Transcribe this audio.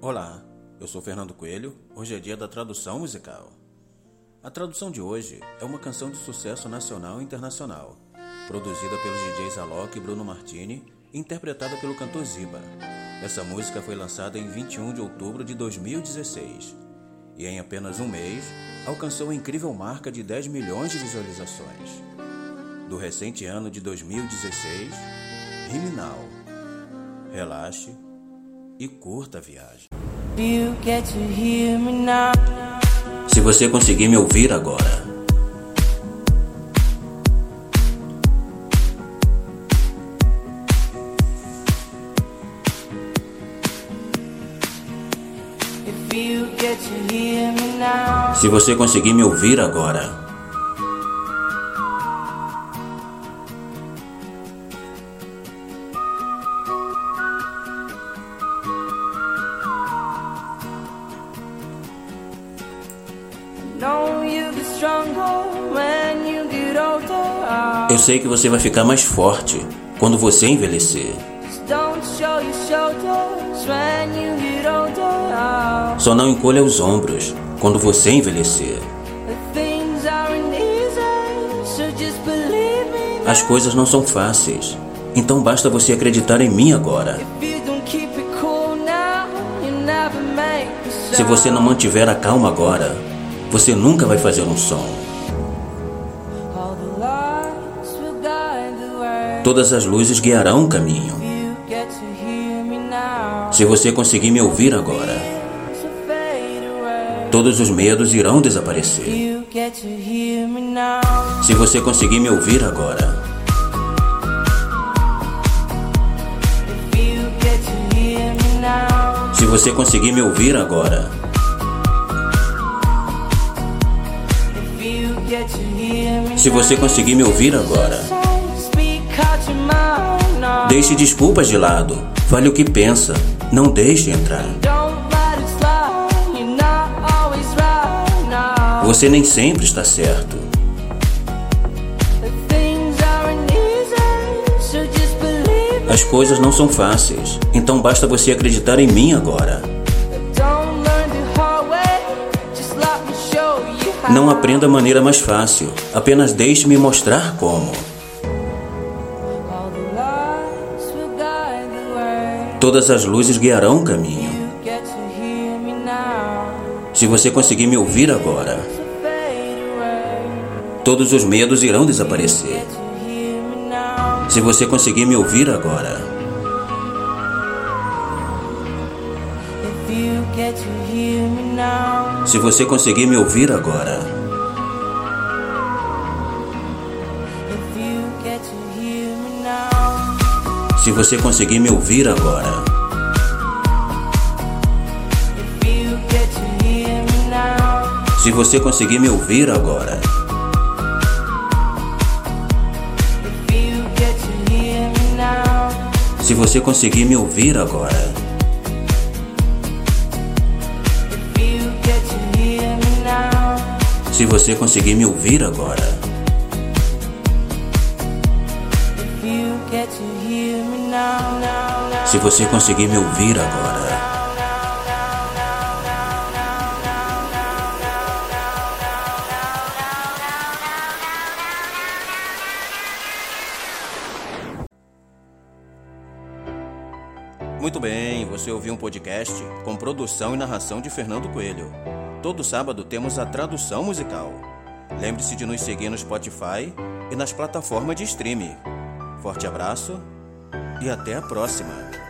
Olá, eu sou Fernando Coelho. Hoje é dia da tradução musical. A tradução de hoje é uma canção de sucesso nacional e internacional, produzida pelos DJs Alok e Bruno Martini e interpretada pelo cantor Ziba. Essa música foi lançada em 21 de outubro de 2016 e em apenas um mês alcançou a incrível marca de 10 milhões de visualizações. Do recente ano de 2016, Riminal. Relaxe e curta a viagem. Se você conseguir me ouvir agora. Se você conseguir me ouvir agora. Eu sei que você vai ficar mais forte quando você envelhecer. Só não encolha os ombros quando você envelhecer. As coisas não são fáceis, então basta você acreditar em mim agora. Se você não mantiver a calma agora, você nunca vai fazer um som. Todas as luzes guiarão o caminho. Se você conseguir me ouvir agora, todos os medos irão desaparecer. Se você conseguir me ouvir agora, se você conseguir me ouvir agora, Se você conseguir me ouvir agora, deixe desculpas de lado. Fale o que pensa. Não deixe entrar. Você nem sempre está certo. As coisas não são fáceis, então basta você acreditar em mim agora. Não aprenda a maneira mais fácil, apenas deixe-me mostrar como. Todas as luzes guiarão o caminho. Se você conseguir me ouvir agora, todos os medos irão desaparecer. Se você conseguir me ouvir agora, Se você conseguir me ouvir agora. Se você conseguir me ouvir agora. Se você conseguir me ouvir agora. Se você conseguir me ouvir agora. Se você conseguir me ouvir agora. Se você conseguir me ouvir agora. Muito bem, você ouviu um podcast com produção e narração de Fernando Coelho. Todo sábado temos a tradução musical. Lembre-se de nos seguir no Spotify e nas plataformas de streaming. Forte abraço e até a próxima!